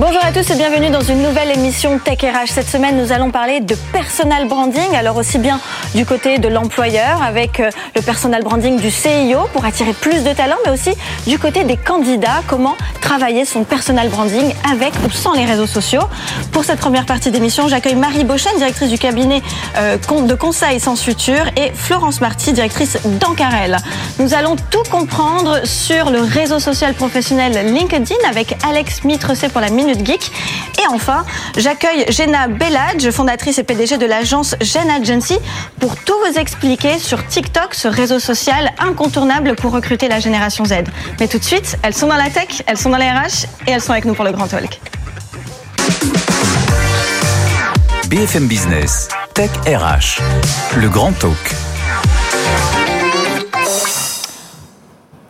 Bonjour à tous et bienvenue dans une nouvelle émission Tech RH. Cette semaine, nous allons parler de personal branding. Alors aussi bien du côté de l'employeur avec euh, le personal branding du CIO pour attirer plus de talents, mais aussi du côté des candidats, comment travailler son personal branding avec ou sans les réseaux sociaux. Pour cette première partie d'émission, j'accueille Marie Beauchesne, directrice du cabinet euh, de conseil Sens Futur et Florence Marty, directrice d'Ancarel. Nous allons tout comprendre sur le réseau social professionnel LinkedIn avec Alex Mitrecé pour la Minute Geek. Et enfin, j'accueille Jenna Belladge, fondatrice et PDG de l'agence Gen Agency, pour tout vous expliquer sur TikTok, ce réseau social incontournable pour recruter la génération Z. Mais tout de suite, elles sont dans la tech, elles sont dans les RH et elles sont avec nous pour le Grand Talk. BFM Business, Tech RH, le Grand Talk.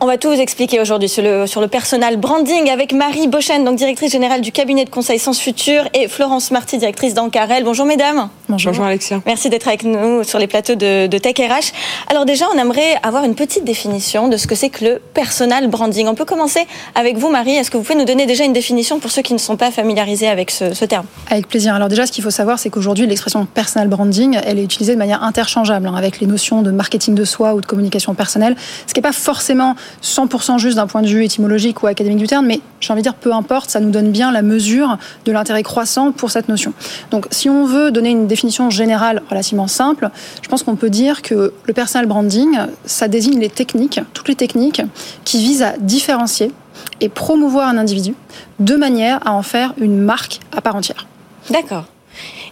On va tout vous expliquer aujourd'hui sur le, sur le personal branding avec Marie Bochen, donc directrice générale du cabinet de conseil Sens Futur, et Florence Marty, directrice d'Ancarel. Bonjour mesdames. Bonjour. Bonjour Alexia. Merci d'être avec nous sur les plateaux de, de Tech RH. Alors déjà, on aimerait avoir une petite définition de ce que c'est que le personal branding. On peut commencer avec vous Marie. Est-ce que vous pouvez nous donner déjà une définition pour ceux qui ne sont pas familiarisés avec ce, ce terme? Avec plaisir. Alors déjà, ce qu'il faut savoir, c'est qu'aujourd'hui, l'expression personal branding, elle est utilisée de manière interchangeable hein, avec les notions de marketing de soi ou de communication personnelle, ce qui n'est pas forcément 100% juste d'un point de vue étymologique ou académique du terme, mais j'ai envie de dire peu importe, ça nous donne bien la mesure de l'intérêt croissant pour cette notion. Donc si on veut donner une définition générale relativement simple, je pense qu'on peut dire que le personal branding, ça désigne les techniques, toutes les techniques qui visent à différencier et promouvoir un individu de manière à en faire une marque à part entière. D'accord.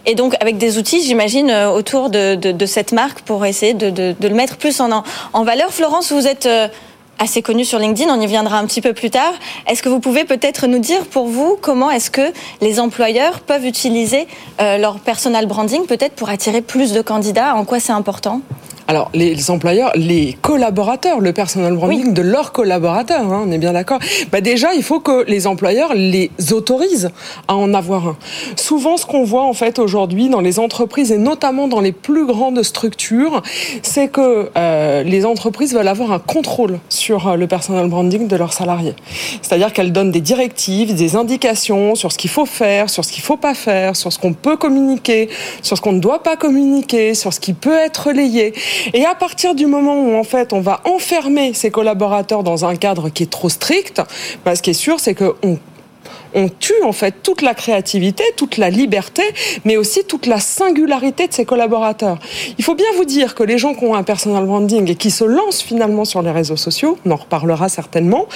Et donc avec des outils, j'imagine, euh, autour de, cette marque pour essayer de, le mettre plus en, en valeur. Florence, vous êtes euh, assez connu sur LinkedIn, on y viendra un petit peu plus tard. Est-ce que vous pouvez peut-être nous dire pour vous comment est-ce que les employeurs peuvent utiliser euh, leur personal branding peut-être pour attirer plus de candidats? En quoi c'est important? Alors, les employeurs, les collaborateurs, le personal branding oui. de leurs collaborateurs, hein, on est bien d'accord. Bah déjà, il faut que les employeurs les autorisent à en avoir un. Souvent, ce qu'on voit en fait aujourd'hui dans les entreprises et notamment dans les plus grandes structures, c'est que euh, les entreprises veulent avoir un contrôle sur euh, le personal branding de leurs salariés. C'est-à-dire qu'elles donnent des directives, des indications sur ce qu'il faut faire, sur ce qu'il faut pas faire, sur ce qu'on peut communiquer, sur ce qu'on ne doit pas communiquer, sur ce qui peut être relayé. Et à partir du moment où en fait on va enfermer ses collaborateurs dans un cadre qui est trop strict, bah, ce qui est sûr, c'est que on on tue en fait toute la créativité, toute la liberté, mais aussi toute la singularité de ses collaborateurs. Il faut bien vous dire que les gens qui ont un personal branding et qui se lancent finalement sur les réseaux sociaux, on en reparlera certainement,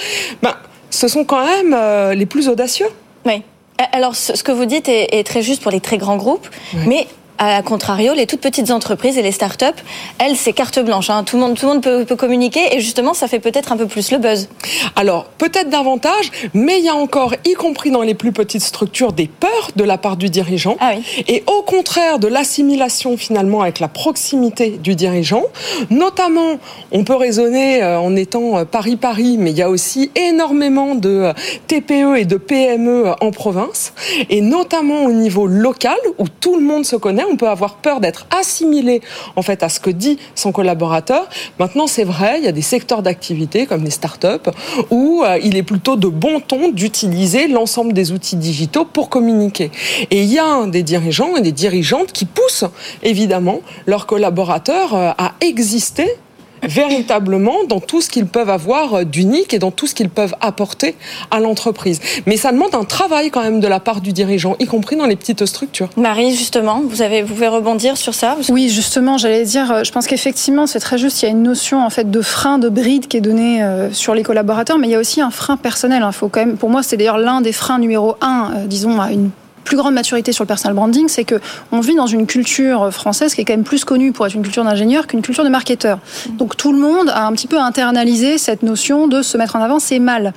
ben, ce sont quand même euh, les plus audacieux. Oui. Alors, ce que vous dites est, est très juste pour les très grands groupes, oui. mais à contrario, les toutes petites entreprises et les startups, elles, c'est carte blanche. Hein. Tout le monde, tout le monde peut, peut, communiquer et justement, ça fait peut-être un peu plus le buzz. Alors, peut-être davantage, mais il y a encore, y compris dans les plus petites structures, des peurs de la part du dirigeant. Ah oui. Et au contraire de l'assimilation finalement avec la proximité du dirigeant, notamment, on peut raisonner euh, en étant Paris-Paris, mais il y a aussi énormément de euh, TPE et de PME en province, et notamment au niveau local où tout le monde se connaît on peut avoir peur d'être assimilé en fait à ce que dit son collaborateur. Maintenant, c'est vrai, il y a des secteurs d'activité comme les startups où euh, il est plutôt de bon ton d'utiliser l'ensemble des outils digitaux pour communiquer. Et il y a des dirigeants et des dirigeantes qui poussent évidemment leurs collaborateurs euh, à exister véritablement dans tout ce qu'ils peuvent avoir d'unique et dans tout ce qu'ils peuvent apporter à l'entreprise. Mais ça demande un travail quand même de la part du dirigeant, y compris dans les petites structures. Marie, justement, vous, avez, vous pouvez rebondir sur ça Oui, justement, j'allais dire, je pense qu'effectivement, c'est très juste, il y a une notion en fait de frein, de bride qui est donnée euh, sur les collaborateurs, mais il y a aussi un frein personnel. Il faut quand même, pour moi, c'est d'ailleurs l'un des freins numéro un, euh, disons, à une plus grande maturité sur le personal branding, c'est que on vit dans une culture française qui est quand même plus connue pour être une culture d'ingénieur qu'une culture de marketeur. Donc tout le monde a un petit peu internalisé cette notion de se mettre en avant, c'est mal.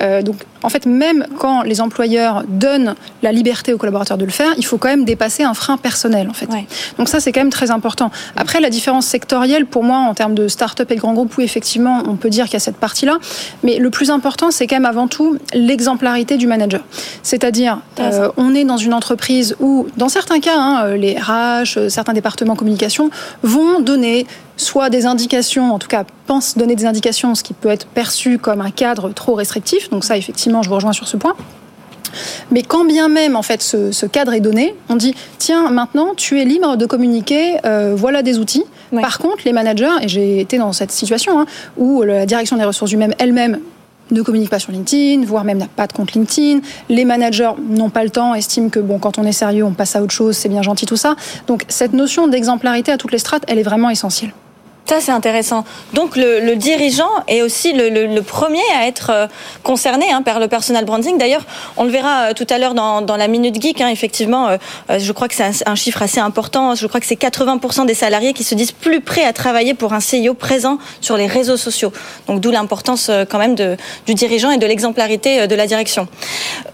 Euh, donc en fait, même quand les employeurs donnent la liberté aux collaborateurs de le faire, il faut quand même dépasser un frein personnel, en fait. Ouais. Donc ça, c'est quand même très important. Après, la différence sectorielle, pour moi, en termes de start-up et de grands groupes, oui, effectivement, on peut dire qu'il y a cette partie-là. Mais le plus important, c'est quand même avant tout l'exemplarité du manager. C'est-à-dire, euh, on est dans une entreprise où, dans certains cas, hein, les RH, certains départements communication vont donner soit des indications, en tout cas pensent donner des indications, ce qui peut être perçu comme un cadre trop restrictif. Donc ça, effectivement, je vous rejoins sur ce point. Mais quand bien même en fait ce, cadre est donné, on dit tiens maintenant tu es libre de communiquer, euh, voilà des outils. Par contre les managers et j'ai été dans cette situation hein, où la direction des ressources humaines elle-même ne communique pas sur LinkedIn, voire même n'a pas de compte LinkedIn. Les managers n'ont pas le temps, estiment que bon, quand on est sérieux, on passe à autre chose, c'est bien gentil tout ça. Donc cette notion d'exemplarité à toutes les strates, elle est vraiment essentielle. Ça, c'est intéressant. Donc, le, dirigeant est aussi le, premier à être euh, concerné hein, par le personal branding. D'ailleurs, on le verra euh, tout à l'heure dans, la Minute Geek. Hein, effectivement, euh, je crois que c'est un, chiffre assez important. Je crois que c'est 80% des salariés qui se disent plus prêts à travailler pour un CIO présent sur les réseaux sociaux. Donc, d'où l'importance quand même du dirigeant et de l'exemplarité de la direction.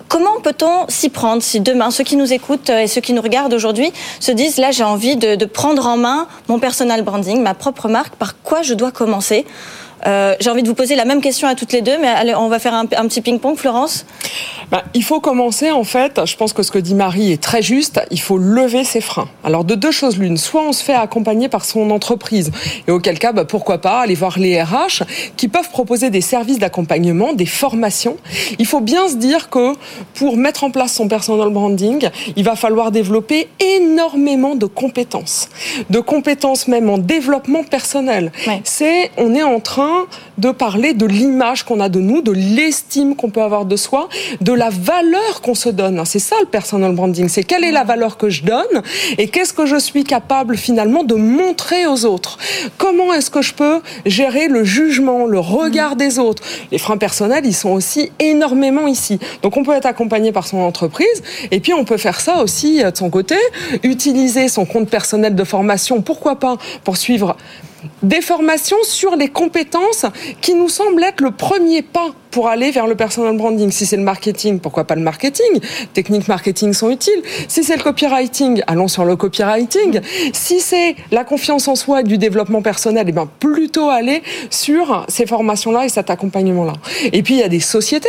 Comment peut-on s'y prendre si demain, ceux qui nous écoutent et ceux qui nous regardent aujourd'hui se disent, là, j'ai envie de prendre en main mon personal branding, ma propre marque par quoi je dois commencer euh, j'ai envie de vous poser la même question à toutes les deux, mais allez, on va faire un, petit ping-pong, Florence. Bah, il faut commencer, en fait, je pense que ce que dit Marie est très juste, il faut lever ses freins. Alors, de deux choses l'une, soit on se fait accompagner par son entreprise, et auquel cas, bah, pourquoi pas aller voir les RH qui peuvent proposer des services d'accompagnement, des formations. Il faut bien se dire que pour mettre en place son personal branding, il va falloir développer énormément de compétences, de compétences même en développement personnel. C'est, on est en train Huh? De parler de l'image qu'on a de nous, de l'estime qu'on peut avoir de soi, de la valeur qu'on se donne. C'est ça le personal branding, c'est quelle est la valeur que je donne et qu'est-ce que je suis capable finalement de montrer aux autres. Comment est-ce que je peux gérer le jugement, le regard des autres? Les freins personnels, ils sont aussi énormément ici. Donc on peut être accompagné par son entreprise et puis on peut faire ça aussi euh, de son côté, utiliser son compte personnel de formation, pourquoi pas, pour suivre des formations sur les compétences qui nous semblent être le premier pas pour aller vers le personal branding. Si c'est le marketing, pourquoi pas le marketing? Techniques marketing sont utiles. Si c'est le copywriting, allons sur le copywriting. Si c'est la confiance en soi et du développement personnel, eh bien plutôt aller sur ces formations-là et cet accompagnement-là. Et puis il y a des sociétés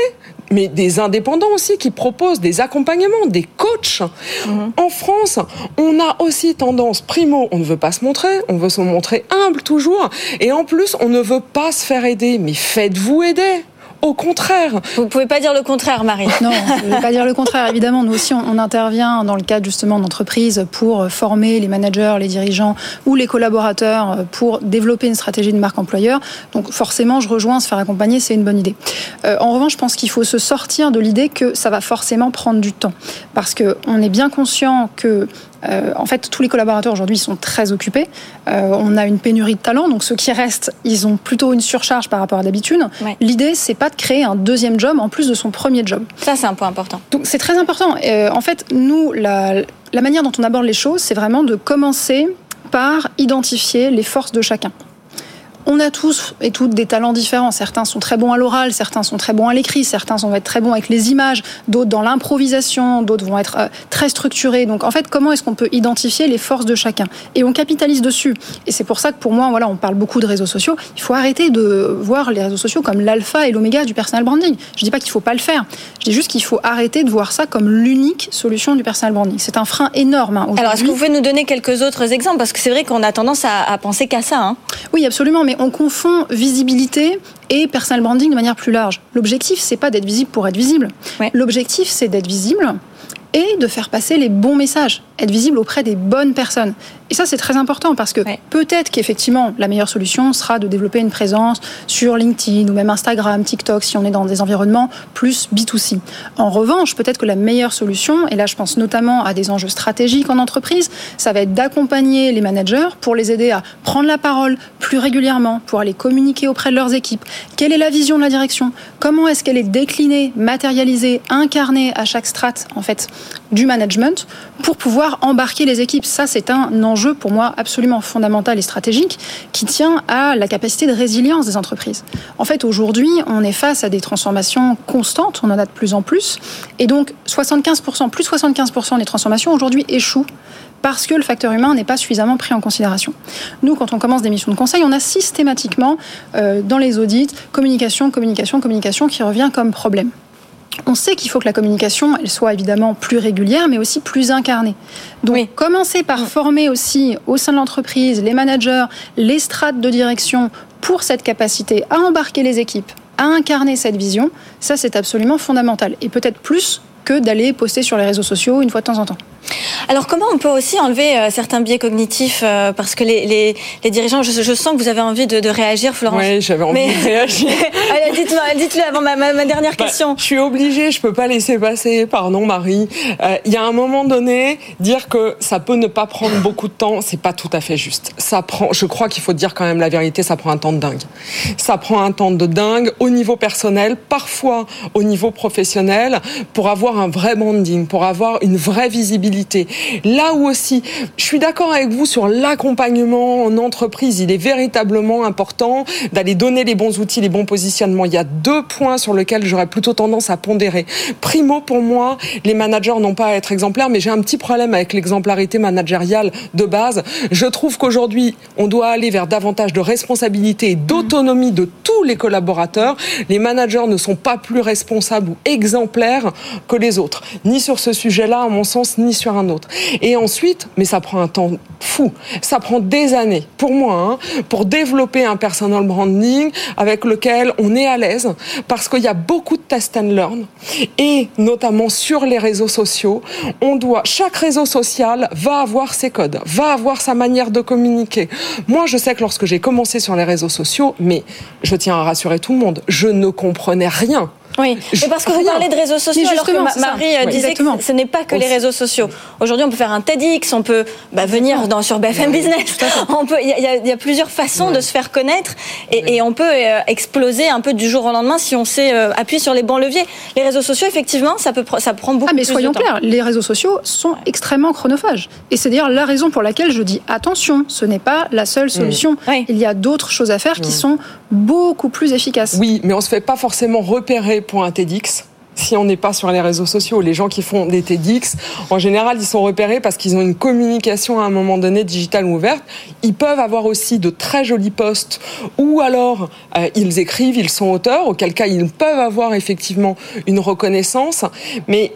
mais des indépendants aussi qui proposent des accompagnements, des coachs. Mhm. En France, on a aussi tendance, primo, on ne veut pas se montrer, on veut se montrer humble toujours, et en plus, on ne veut pas se faire aider. Mais faites-vous aider. Au contraire. Vous ne pouvez pas dire le contraire, Marie. Non, je ne veux pas dire le contraire. Évidemment, nous aussi, on, intervient dans le cadre justement d'entreprises pour former les managers, les dirigeants ou les collaborateurs pour développer une stratégie de marque employeur. Donc forcément, je rejoins, se faire accompagner, c'est une bonne idée. Euh, en revanche, je pense qu'il faut se sortir de l'idée que ça va forcément prendre du temps. Parce qu'on est bien conscient que euh, en fait, tous les collaborateurs aujourd'hui sont très occupés. Euh, on a une pénurie de talents, donc ceux qui restent, ils ont plutôt une surcharge par rapport à d'habitude. L'idée, c'est pas de créer un deuxième job en plus de son premier job. Ça, c'est un point important. Donc, c'est très important. Euh, en fait, nous, la, la manière dont on aborde les choses, c'est vraiment de commencer par identifier les forces de chacun. On a tous et toutes des talents différents. Certains sont très bons à l'oral, certains sont très bons à l'écrit, certains vont être très bons avec les images, d'autres dans l'improvisation, d'autres vont être euh, très structurés. Donc en fait, comment est-ce qu'on peut identifier les forces de chacun? Et on capitalise dessus. Et c'est pour ça que pour moi, voilà, on parle beaucoup de réseaux sociaux. Il faut arrêter de voir les réseaux sociaux comme l'alpha et l'oméga du personal branding. Je dis pas qu'il faut pas le faire. Je dis juste qu'il faut arrêter de voir ça comme l'unique solution du personal branding. C'est un frein énorme. Hein, Alors est-ce que vous pouvez nous donner quelques autres exemples? Parce que c'est vrai qu'on a tendance à, penser qu'à ça. Hein. Oui, absolument. Mais on confond visibilité et personal branding de manière plus large. L'objectif, c'est pas d'être visible pour être visible. L'objectif, c'est d'être visible et de faire passer les bons messages, être visible auprès des bonnes personnes. Et ça, c'est très important parce que peut-être qu'effectivement, la meilleure solution sera de développer une présence sur LinkedIn ou même Instagram, TikTok, si on est dans des environnements plus B2C. En revanche, peut-être que la meilleure solution, et là je pense notamment à des enjeux stratégiques en entreprise, ça va être d'accompagner les managers pour les aider à prendre la parole plus régulièrement, pour aller communiquer auprès de leurs équipes. Quelle est la vision de la direction? Comment est-ce qu'elle est déclinée, matérialisée, incarnée à chaque strate en fait du management pour pouvoir embarquer les équipes? Ça, c'est un enjeu enjeu pour moi absolument fondamental et stratégique qui tient à la capacité de résilience des entreprises. En fait, aujourd'hui, on est face à des transformations constantes, on en a de plus en plus, et donc 75%, plus 75% des transformations aujourd'hui échouent parce que le facteur humain n'est pas suffisamment pris en considération. Nous, quand on commence des missions de conseil, on a systématiquement euh, dans les audits communication, communication, communication qui revient comme problème. On sait qu'il faut que la communication, elle soit évidemment plus régulière, mais aussi plus incarnée. Donc, commencer par former aussi au sein de l'entreprise les managers, les strates de direction pour cette capacité à embarquer les équipes, à incarner cette vision, ça c'est absolument fondamental. Et peut-être plus que d'aller poster sur les réseaux sociaux une fois de temps en temps. Alors comment on peut aussi enlever euh, certains biais cognitifs euh, Parce que les, dirigeants, je, sens que vous avez envie de, réagir, Florence. Oui, j'avais envie de réagir. Dites-le avant ma, dernière bah, question. je suis obligée, je peux pas laisser passer, pardon Marie. Euh, il y a un moment donné, dire que ça peut ne pas prendre beaucoup de temps, c'est pas tout à fait juste. Ça prend, je crois qu'il faut dire quand même la vérité, ça prend un temps de dingue. Ça prend un temps de dingue au niveau personnel, parfois au niveau professionnel, pour avoir un vrai branding, pour avoir une vraie visibilité. Là où aussi, je suis d'accord avec vous sur l'accompagnement en entreprise, il est véritablement important d'aller donner les bons outils, les bons positionnements. Il y a deux points sur lesquels j'aurais plutôt tendance à pondérer. Primo, pour moi, les managers n'ont pas à être exemplaires, mais j'ai un petit problème avec l'exemplarité managériale de base. Je trouve qu'aujourd'hui, on doit aller vers davantage de responsabilité et d'autonomie de tous les collaborateurs. Les managers ne sont pas plus responsables ou exemplaires que les autres, ni sur ce sujet-là, à mon sens, ni sur un autre. Et ensuite, mais ça prend un temps fou, ça prend des années, pour moi, hein, pour développer un personal branding avec lequel on est à l'aise, parce qu'il y a beaucoup de test and learn, et notamment sur les réseaux sociaux, on doit, chaque réseau social va avoir ses codes, va avoir sa manière de communiquer. Moi, je sais que lorsque j'ai commencé sur les réseaux sociaux, mais je tiens à rassurer tout le monde, je ne comprenais rien oui, mais parce que vous parlez de réseaux sociaux, alors que Marie euh, disait que ce n'est pas que les réseaux sociaux. Aujourd'hui, on peut faire un TEDx, on peut bah, venir dans, sur BFM Business. Il y, y, a plusieurs façons de se faire connaître et, on peut euh, exploser un peu du jour au lendemain si on sait euh, appuyer sur les bons leviers. Les réseaux sociaux, effectivement, ça, peut, ça prend beaucoup ah, mais soyons clairs, les réseaux sociaux sont extrêmement chronophages. Et c'est d'ailleurs la raison pour laquelle je dis attention, ce n'est pas la seule solution. Il y a d'autres choses à faire qui sont beaucoup plus efficaces. Oui, mais on ne se fait pas forcément repérer un TEDx si on n'est pas sur les réseaux sociaux. Les gens qui font des TEDx, en général, ils sont repérés parce qu'ils ont une communication à un moment donné digitale ouverte. Ils peuvent avoir aussi de très jolis posts ou alors euh, ils écrivent, ils sont auteurs, auquel cas ils peuvent avoir effectivement une reconnaissance. Mais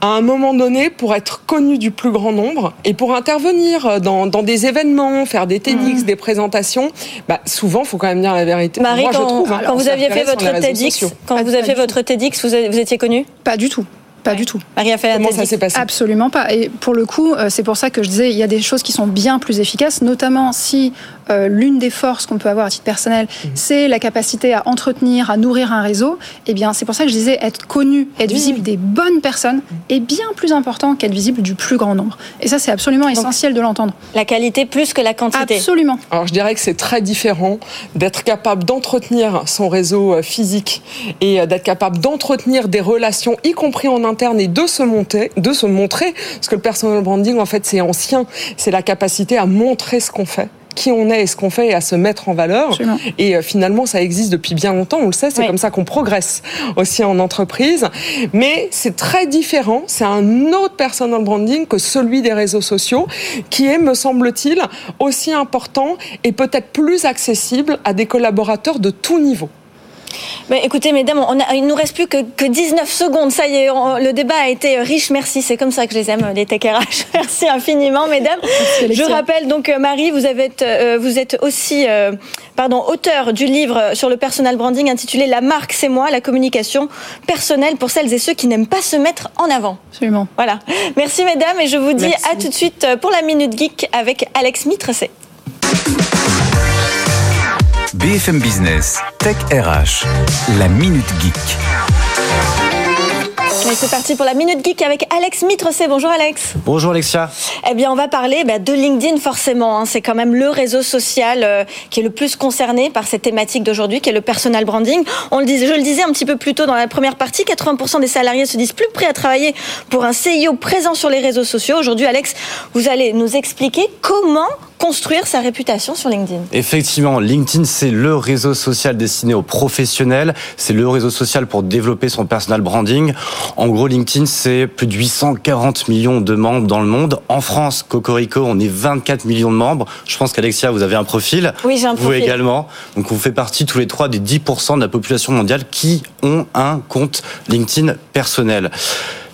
à un moment donné, pour être connu du plus grand nombre et pour intervenir dans, des événements, faire des TEDx, mmh. des présentations, bah, souvent, il faut quand même dire la vérité. Marie, Moi, quand, je trouve, hein, quand vous aviez fait votre TEDx, quand vous avez fait votre TEDx, vous étiez connu? Pas du tout. Pas du tout. Maria fait Comment ça s'est passé? Absolument pas. Et pour le coup, euh, c'est pour ça que je disais, il y a des choses qui sont bien plus efficaces, notamment si euh, l'une des forces qu'on peut avoir à titre personnel, mhm. c'est la capacité à entretenir, à nourrir un réseau. Eh bien, c'est pour ça que je disais être connu, être visible des bonnes personnes est bien plus important qu'être visible du plus grand nombre. Et ça, c'est absolument essentiel de l'entendre. La qualité plus que la quantité. Absolument. Alors, je dirais que c'est très différent d'être capable d'entretenir son réseau euh, physique et d'être capable d'entretenir des relations, y compris en interne et de se monter, de se montrer, parce que le personal branding, en fait, c'est ancien, c'est la capacité à montrer ce qu'on fait qui on est et ce qu'on fait et à se mettre en valeur. Et euh, finalement, ça existe depuis bien longtemps, on le sait, c'est comme ça qu'on progresse aussi en entreprise. Mais c'est très différent, c'est un autre personal branding que celui des réseaux sociaux, qui est, me semble-t-il, aussi important et peut-être plus accessible à des collaborateurs de tout niveau écoutez, mesdames, on a, il nous reste plus que, que 19 secondes. Ça y est, le débat a été riche. Merci. C'est comme ça que je les aime, les Tech RH. Merci infiniment, mesdames. je rappelle donc, euh, Marie, vous, avez, euh, vous êtes aussi euh, pardon, auteur du livre sur le personal branding intitulé La marque, c'est moi, la communication personnelle pour celles et ceux qui n'aiment pas se mettre en avant. Absolument. Voilà. Merci, mesdames. Et je vous dis à tout de suite pour la Minute Geek avec Alex Mitrecé. BFM Business, Tech RH, la Minute Geek. C'est parti pour la Minute Geek avec Alex Mitrecé. Bonjour Alex. Bonjour Alexia. Eh bien, on va parler bah, de LinkedIn forcément. Hein. C'est quand même le réseau social euh, qui est le plus concerné par cette thématique d'aujourd'hui, qui est le personal branding. On le disait, je le disais un petit peu plus tôt dans la première partie, 80% des salariés se disent plus prêts à travailler pour un CIO présent sur les réseaux sociaux. Aujourd'hui, Alex, vous allez nous expliquer comment construire sa réputation sur LinkedIn Effectivement, LinkedIn, c'est le réseau social destiné aux professionnels. C'est le réseau social pour développer son personal branding. En gros, LinkedIn, c'est plus de 840 millions de membres dans le monde. En France, Cocorico, on est 24 millions de membres. Je pense qu'Alexia, vous avez un profil. Oui, j'ai un profil. Vous également. Donc, on fait partie tous les trois des 10% de la population mondiale qui ont un compte LinkedIn personnel.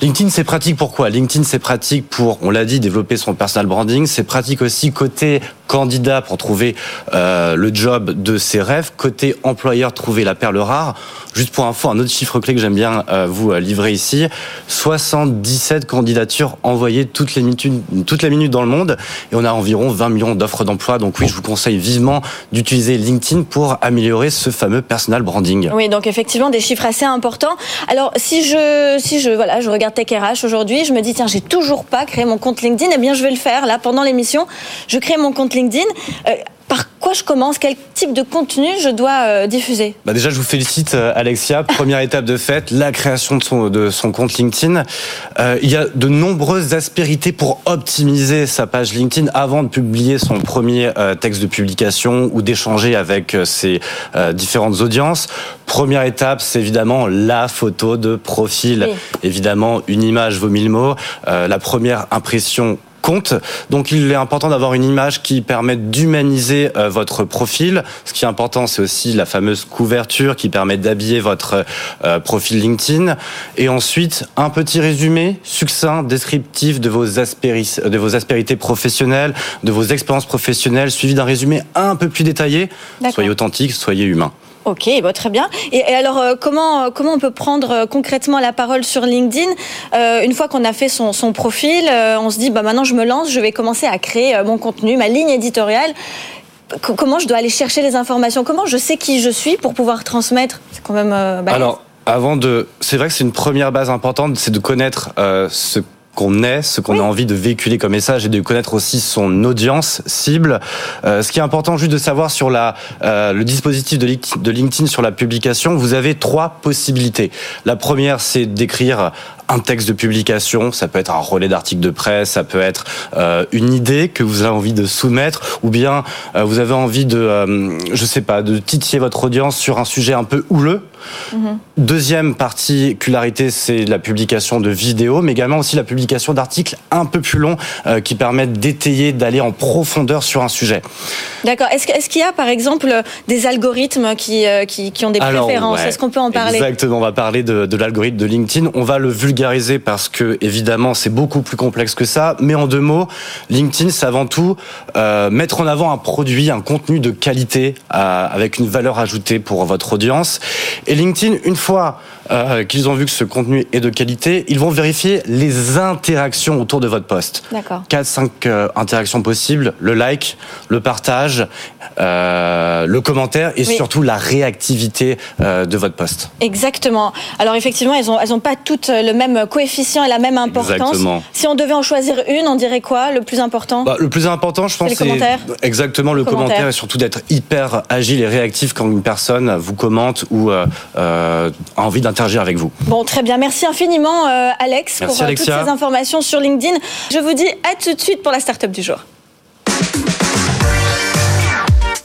LinkedIn, c'est pratique pourquoi LinkedIn, c'est pratique pour, on l'a dit, développer son personal branding. C'est pratique aussi côté candidat pour trouver euh, le job de ses rêves. Côté employeur, trouver la perle rare. Juste pour info, un autre chiffre clé que j'aime bien euh, vous euh, livrer ici 77 candidatures envoyées toutes les minutes, toutes les minutes dans le monde, et on a environ 20 millions d'offres d'emploi. Donc oui, je vous conseille vivement d'utiliser LinkedIn pour améliorer ce fameux personal branding. Oui, donc effectivement des chiffres assez importants. Alors si je, si je, voilà, je regarde Tech RH aujourd'hui, je me dis tiens, j'ai toujours pas créé mon compte LinkedIn, eh bien je vais le faire là pendant l'émission. Je crée mon compte LinkedIn. Euh, par quoi je commence? Quel type de contenu je dois euh, diffuser? Bah Déjà, je vous félicite, euh, Alexia. Première étape de fait, la création de son, de son compte LinkedIn. Euh, il y a de nombreuses aspérités pour optimiser sa page LinkedIn avant de publier son premier euh, texte de publication ou d'échanger avec ses différentes audiences. Première étape, c'est évidemment la photo de profil. Évidemment, une image vaut mille mots. la première impression compte. Donc il est important d'avoir une image qui permette d'humaniser euh, votre profil. Ce qui est important, c'est aussi la fameuse couverture qui permet d'habiller votre euh, profil LinkedIn. Et ensuite, un petit résumé succinct, descriptif de vos, de vos aspérités professionnelles, de vos expériences professionnelles, suivi d'un résumé un peu plus détaillé. Soyez authentique, soyez humain. Ok, bah, très bien. Et, alors, euh, comment, comment on peut prendre euh, concrètement la parole sur LinkedIn? Euh, Une fois qu'on a fait son, son profil, on se dit, bah, maintenant je me lance, je vais commencer à créer mon contenu, ma ligne éditoriale. comment je dois aller chercher les informations? Comment je sais qui je suis pour pouvoir transmettre? C'est quand même. alors, avant de, c'est vrai que c'est une première base importante, c'est de connaître ce qu'on est, ce qu'on a envie de véhiculer comme message et de connaître aussi son audience cible. Euh, ce qui est important juste de savoir sur la, euh, le dispositif de LinkedIn sur la publication, vous avez trois possibilités. La première, c'est d'écrire un texte de publication, ça peut être un relais d'article de presse, ça peut être euh, une idée que vous avez envie de soumettre, ou bien euh, vous avez envie de, euh, je sais pas, de titiller votre audience sur un sujet un peu houleux. Deuxième particularité, c'est la publication de vidéos, mais également aussi la publication d'articles un peu plus longs qui permettent d'étayer, d'aller en profondeur sur un sujet. D'accord. Est-ce qu'il y a par exemple des algorithmes qui, qui, ont des préférences Est-ce qu'on peut en parler Exactement. On va parler de, de l'algorithme de LinkedIn. On va le vulgariser parce que évidemment c'est beaucoup plus complexe que ça. Mais en deux mots, LinkedIn c'est avant tout euh, mettre en avant un produit, un contenu de qualité euh, avec une valeur ajoutée pour votre audience. Et LinkedIn, une fois euh, qu'ils ont vu que ce contenu est de qualité, ils vont vérifier les interactions autour de votre poste. D'accord. 4-5 euh, interactions possibles, le like, le partage, euh, le commentaire et surtout la réactivité de votre poste. Exactement. Alors effectivement, elles n'ont elles ont pas toutes le même coefficient et la même importance. Exactement. Si on devait en choisir une, on dirait quoi le plus important? Bah, Le plus important, je pense, c'est exactement le, commentaire. et surtout d'être hyper agile et réactif quand une personne vous commente ou a envie avec vous. Bon, très bien. Merci infiniment, euh, Alex, pour euh, toutes ces informations sur LinkedIn. Je vous dis à tout de suite pour la start-up du jour.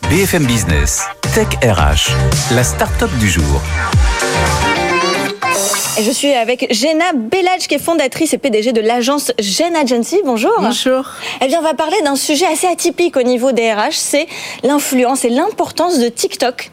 BFM Business, Tech RH, la start-up du jour. Et je suis avec Jenna Bellage, qui est fondatrice et PDG de l'agence Gen Agency. Bonjour. Bonjour. Eh bien, on va parler d'un sujet assez atypique au niveau des RH, c'est l'influence et l'importance de TikTok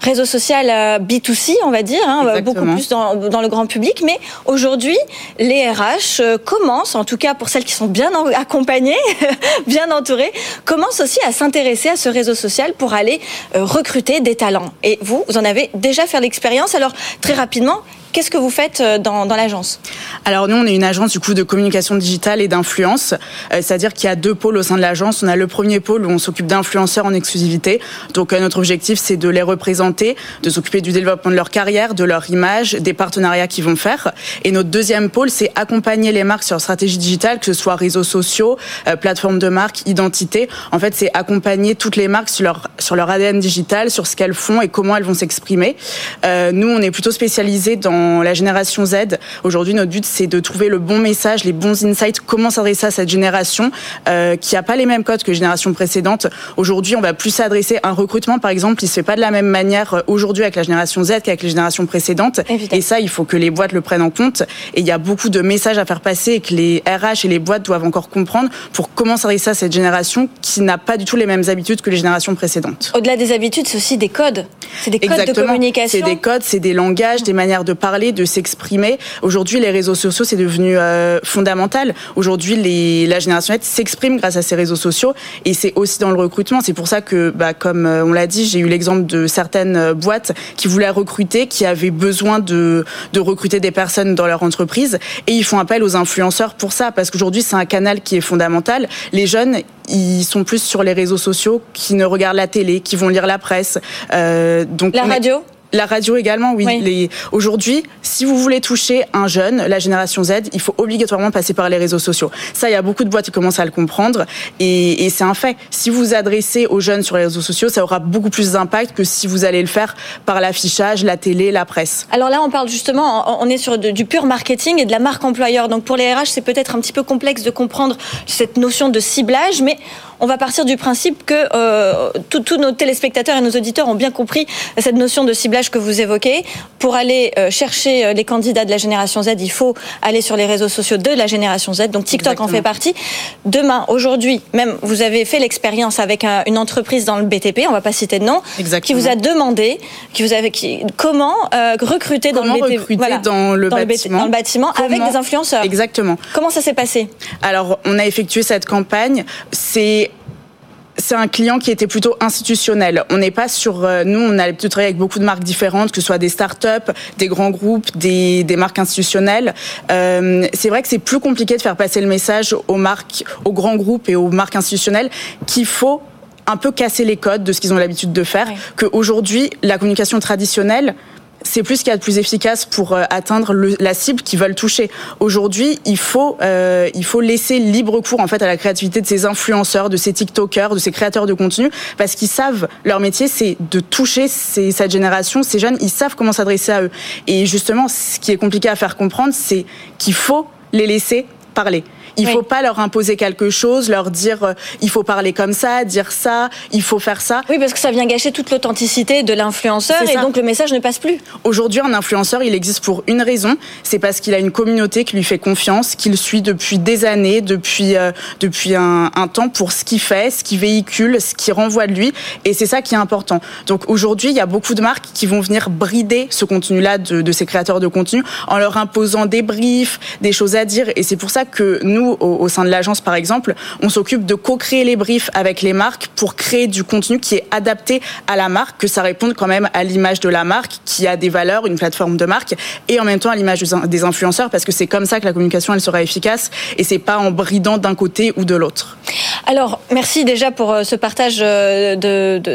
réseau social euh, B2C, on va dire, hein, beaucoup plus dans, dans, le grand public. Mais aujourd'hui, les RH euh, commencent, en tout cas pour celles qui sont bien accompagnées, bien entourées, commencent aussi à s'intéresser à ce réseau social pour aller euh, recruter des talents. Et vous, vous en avez déjà fait l'expérience. Alors, très rapidement, Qu'est-ce que vous faites euh, dans, dans l'agence? Alors nous, on est une agence du coup de communication digitale et d'influence, euh, c'est-à-dire qu'il y a deux pôles au sein de l'agence. On a le premier pôle où on s'occupe d'influenceurs en exclusivité. Donc euh, notre objectif, c'est de les représenter, de s'occuper du développement de leur carrière, de leur image, des partenariats qu'ils vont faire. Et notre deuxième pôle, c'est accompagner les marques sur leur stratégie digitale, que ce soit réseaux sociaux, plateformes de marque, identité. En fait, c'est accompagner toutes les marques sur leur sur leur ADN digital, sur ce qu'elles font et comment elles vont s'exprimer. nous, on est plutôt spécialisé dans dans la génération Z. Aujourd'hui, notre but, c'est de trouver le bon message, les bons insights, comment s'adresser à cette génération euh, qui a pas les mêmes codes que les générations précédentes. Aujourd'hui, on va plus s'adresser à un recrutement, par exemple, il se fait pas de la même manière euh, aujourd'hui avec la génération Z qu'avec les générations précédentes. Et ça, il faut que les boîtes le prennent en compte. Et il y a beaucoup de messages à faire passer et que les RH et les boîtes doivent encore comprendre pour comment s'adresser à cette génération qui n'a pas du tout les mêmes habitudes que les générations précédentes. Au-delà des habitudes, c'est aussi des codes. C'est des codes de communication. C'est des codes, c'est des langages, des manières de parler, de s'exprimer. Aujourd'hui, les réseaux sociaux, c'est devenu euh, fondamental. Aujourd'hui, les, la génération Z s'exprime grâce à ces réseaux sociaux et c'est aussi dans le recrutement. C'est pour ça que, bah, comme euh, on l'a dit, j'ai eu l'exemple de certaines euh, boîtes qui voulaient recruter, qui avaient besoin de, de recruter des personnes dans leur entreprise et ils font appel aux influenceurs pour ça parce qu'aujourd'hui, c'est un canal qui est fondamental. Les jeunes, ils sont plus sur les réseaux sociaux, qui ne regardent la télé, qui vont lire la presse. Euh, donc la radio? La radio également, oui. Aujourd'hui, si vous voulez toucher un jeune, la génération Z, il faut obligatoirement passer par les réseaux sociaux. Ça, il y a beaucoup de boîtes qui commencent à le comprendre et, et c'est un fait. Si vous vous adressez aux jeunes sur les réseaux sociaux, ça aura beaucoup plus d'impact que si vous allez le faire par l'affichage, la télé, la presse. Alors là, on parle justement, on est sur du pur marketing et de la marque employeur. Donc pour les RH, c'est peut-être un petit peu complexe de comprendre cette notion de ciblage, mais on va partir du principe que euh, tous nos téléspectateurs et nos auditeurs ont bien compris cette notion de ciblage que vous évoquez. Pour aller euh, chercher euh, les candidats de la génération Z, il faut aller sur les réseaux sociaux de la génération Z. Donc TikTok en fait partie. Demain, aujourd'hui, même vous avez fait l'expérience avec une entreprise dans le BTP, on va pas citer de nom, qui vous a demandé, qui vous avait, qui, comment recruter dans le BTP, dans, le, bâtiment, dans le bâtiment avec des influenceurs. Exactement. Comment ça s'est passé? Alors, on a effectué cette campagne. C'est c'est un client qui était plutôt institutionnel. On n'est pas sur. Euh, nous, on a l'habitude de travailler avec beaucoup de marques différentes, que ce soit des startups, des grands groupes, des, des marques institutionnelles. Euh, c'est vrai que c'est plus compliqué de faire passer le message aux marques, aux grands groupes et aux marques institutionnelles qu'il faut un peu casser les codes de ce qu'ils ont l'habitude de faire. Qu'aujourd'hui, la communication traditionnelle, c'est plus ce qu'il y a de plus efficace pour euh, atteindre la cible qu'ils veulent toucher. Aujourd'hui, il faut euh, il faut laisser libre cours en fait à la créativité de ces influenceurs, de ces TikTokers, de ces créateurs de contenu, parce qu'ils savent leur métier, c'est de toucher ces, cette génération, ces jeunes, ils savent comment s'adresser à eux. Et justement, ce qui est compliqué à faire comprendre, c'est qu'il faut les laisser parler. Il ne faut pas leur imposer quelque chose, leur dire euh, il faut parler comme ça, dire ça, il faut faire ça. Oui, parce que ça vient gâcher toute l'authenticité de l'influenceur et donc le message ne passe plus. Aujourd'hui, un influenceur, il existe pour une raison, c'est parce qu'il a une communauté qui lui fait confiance, qu'il suit depuis des années, depuis euh, depuis un, un, temps pour ce qu'il fait, ce qu'il véhicule, ce qu'il renvoie de lui, et c'est ça qui est important. Donc aujourd'hui, il y a beaucoup de marques qui vont venir brider ce contenu-là de, de ces créateurs de contenu en leur imposant des briefs, des choses à dire, et c'est pour ça que nous au, sein de l'agence, par exemple, on s'occupe de co-créer les briefs avec les marques pour créer du contenu qui est adapté à la marque, que ça réponde quand même à l'image de la marque, qui a des valeurs, une plateforme de marque, et en même temps à l'image des influenceurs, parce que c'est comme ça que la communication, elle sera efficace, et c'est pas en bridant d'un côté ou de l'autre. Alors, merci déjà pour euh, ce partage euh,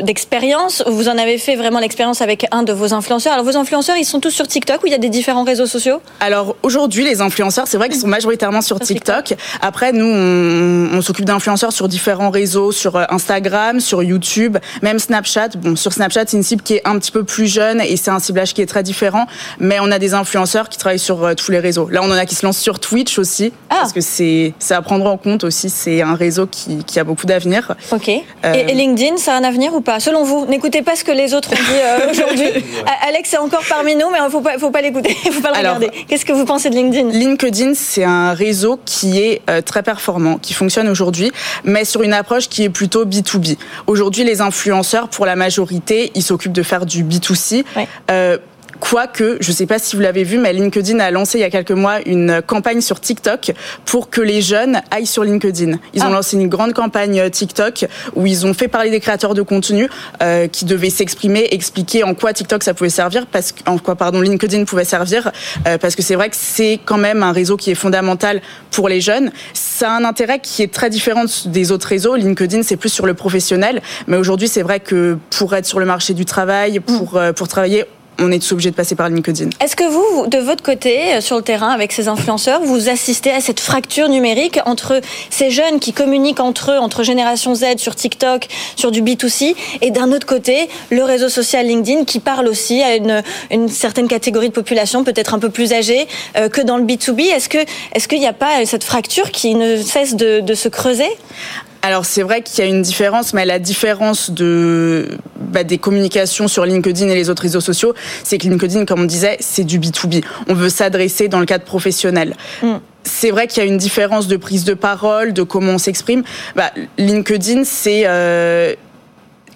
d'expérience. Vous en avez fait vraiment l'expérience avec un de vos influenceurs. Alors, vos influenceurs, ils sont tous sur TikTok ou il y a des différents réseaux sociaux? Alors, aujourd'hui, les influenceurs, c'est vrai qu'ils sont majoritairement sur TikTok. Après, nous, on, s'occupe d'influenceurs sur différents réseaux, sur euh, Instagram, sur YouTube, même Snapchat. Bon, sur Snapchat, c'est une cible qui est un petit peu plus jeune et c'est un ciblage qui est très différent. Mais on a des influenceurs qui travaillent sur euh, tous les réseaux. Là, on en a qui se lancent sur Twitch aussi, ah. parce que c'est à prendre en compte aussi. C'est un réseau qui, qui a beaucoup d'avenir. Ok. Euh, et, LinkedIn, ça a un avenir ou pas? Selon vous, n'écoutez pas ce que les autres ont dit aujourd'hui. Alex est encore parmi nous, mais il ne faut pas, faut pas l'écouter, faut pas le regarder. Qu'est-ce que vous pensez de LinkedIn? LinkedIn, c'est un réseau qui est euh, très performant, qui fonctionne aujourd'hui, mais sur une approche qui est plutôt B2B. Aujourd'hui, les influenceurs, pour la majorité, ils s'occupent de faire du B2C. Euh, Quoique, je ne sais pas si vous l'avez vu, mais LinkedIn a lancé il y a quelques mois une campagne sur TikTok pour que les jeunes aillent sur LinkedIn. Ils ont ah. lancé une grande campagne euh, TikTok où ils ont fait parler des créateurs de contenu euh, qui devaient s'exprimer, expliquer en quoi TikTok ça pouvait servir, parce en quoi pardon LinkedIn pouvait servir, euh, parce que c'est vrai que c'est quand même un réseau qui est fondamental pour les jeunes. Ça a un intérêt qui est très différent des autres réseaux. LinkedIn c'est plus sur le professionnel, mais aujourd'hui c'est vrai que pour être sur le marché du travail, pour pour travailler on est tous obligés de passer par LinkedIn. Est-ce que vous, de votre côté, euh, sur le terrain, avec ces influenceurs, vous assistez à cette fracture numérique entre ces jeunes qui communiquent entre eux, entre Génération Z, sur TikTok, sur du B2C, et d'un autre côté, le réseau social LinkedIn qui parle aussi à une, certaine catégorie de population, peut-être un peu plus âgée euh, que dans le B2B. Est-ce qu'il n'y a pas cette fracture qui ne cesse de se creuser? Alors c'est vrai qu'il y a une différence, mais la différence de bah, des communications sur LinkedIn et les autres réseaux sociaux, c'est que LinkedIn, comme on disait, c'est du B2B. On veut s'adresser dans le cadre professionnel. Mm. c'est vrai qu'il y a une différence de prise de parole, de comment on s'exprime. Bah, LinkedIn, c'est euh,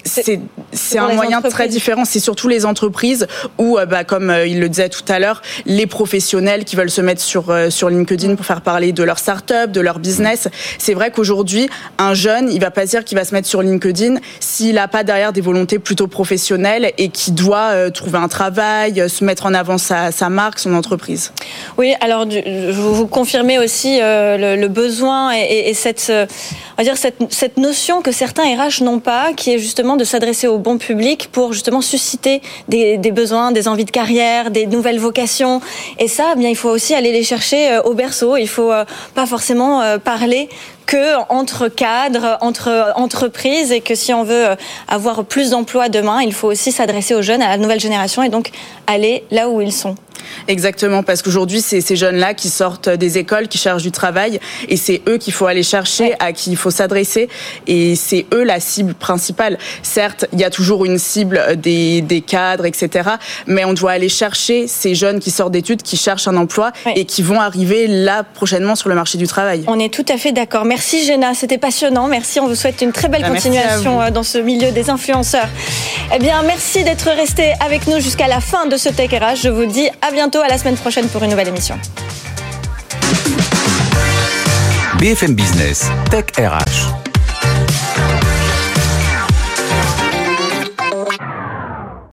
c'est un moyen très différent. C'est surtout les entreprises où, euh, bah, comme euh, il le disait tout à l'heure, les professionnels qui veulent se mettre sur, euh, sur LinkedIn pour faire parler de leur start-up, de leur business. C'est vrai qu'aujourd'hui, un jeune, il va pas dire qu'il va se mettre sur LinkedIn s'il n'a pas derrière des volontés plutôt professionnelles et qui doit trouver un travail, se mettre en avant sa, sa marque, son entreprise. Oui, alors vous confirmez aussi le, besoin et, et, cette, on va dire cette, cette notion que certains RH n'ont pas, qui est justement de s'adresser au bon public pour justement susciter des, besoins, des envies de carrière, des nouvelles vocations. Et ça, eh bien, il faut aussi aller les chercher euh, au berceau. Il faut euh, pas forcément euh, parler que entre cadres, entre entreprises, et que si on veut avoir plus d'emplois demain, il faut aussi s'adresser aux jeunes, à la nouvelle génération, et donc aller là où ils sont. Exactement, parce qu'aujourd'hui, c'est ces jeunes-là qui sortent des écoles, qui cherchent du travail, et c'est eux qu'il faut aller chercher, à qui il faut s'adresser, et c'est eux la cible principale. Certes, il y a toujours une cible des, des, cadres, etc., mais on doit aller chercher ces jeunes qui sortent d'études, qui cherchent un emploi, et qui vont arriver là prochainement sur le marché du travail. On est tout à fait d'accord. Merci Géna, c'était passionnant. Merci, on vous souhaite une très belle bah, continuation euh, dans ce milieu des influenceurs. Eh bien, merci d'être resté avec nous jusqu'à la fin de ce Tech RH. Je vous dis à bientôt, à la semaine prochaine pour une nouvelle émission. BFM Business, Tech RH.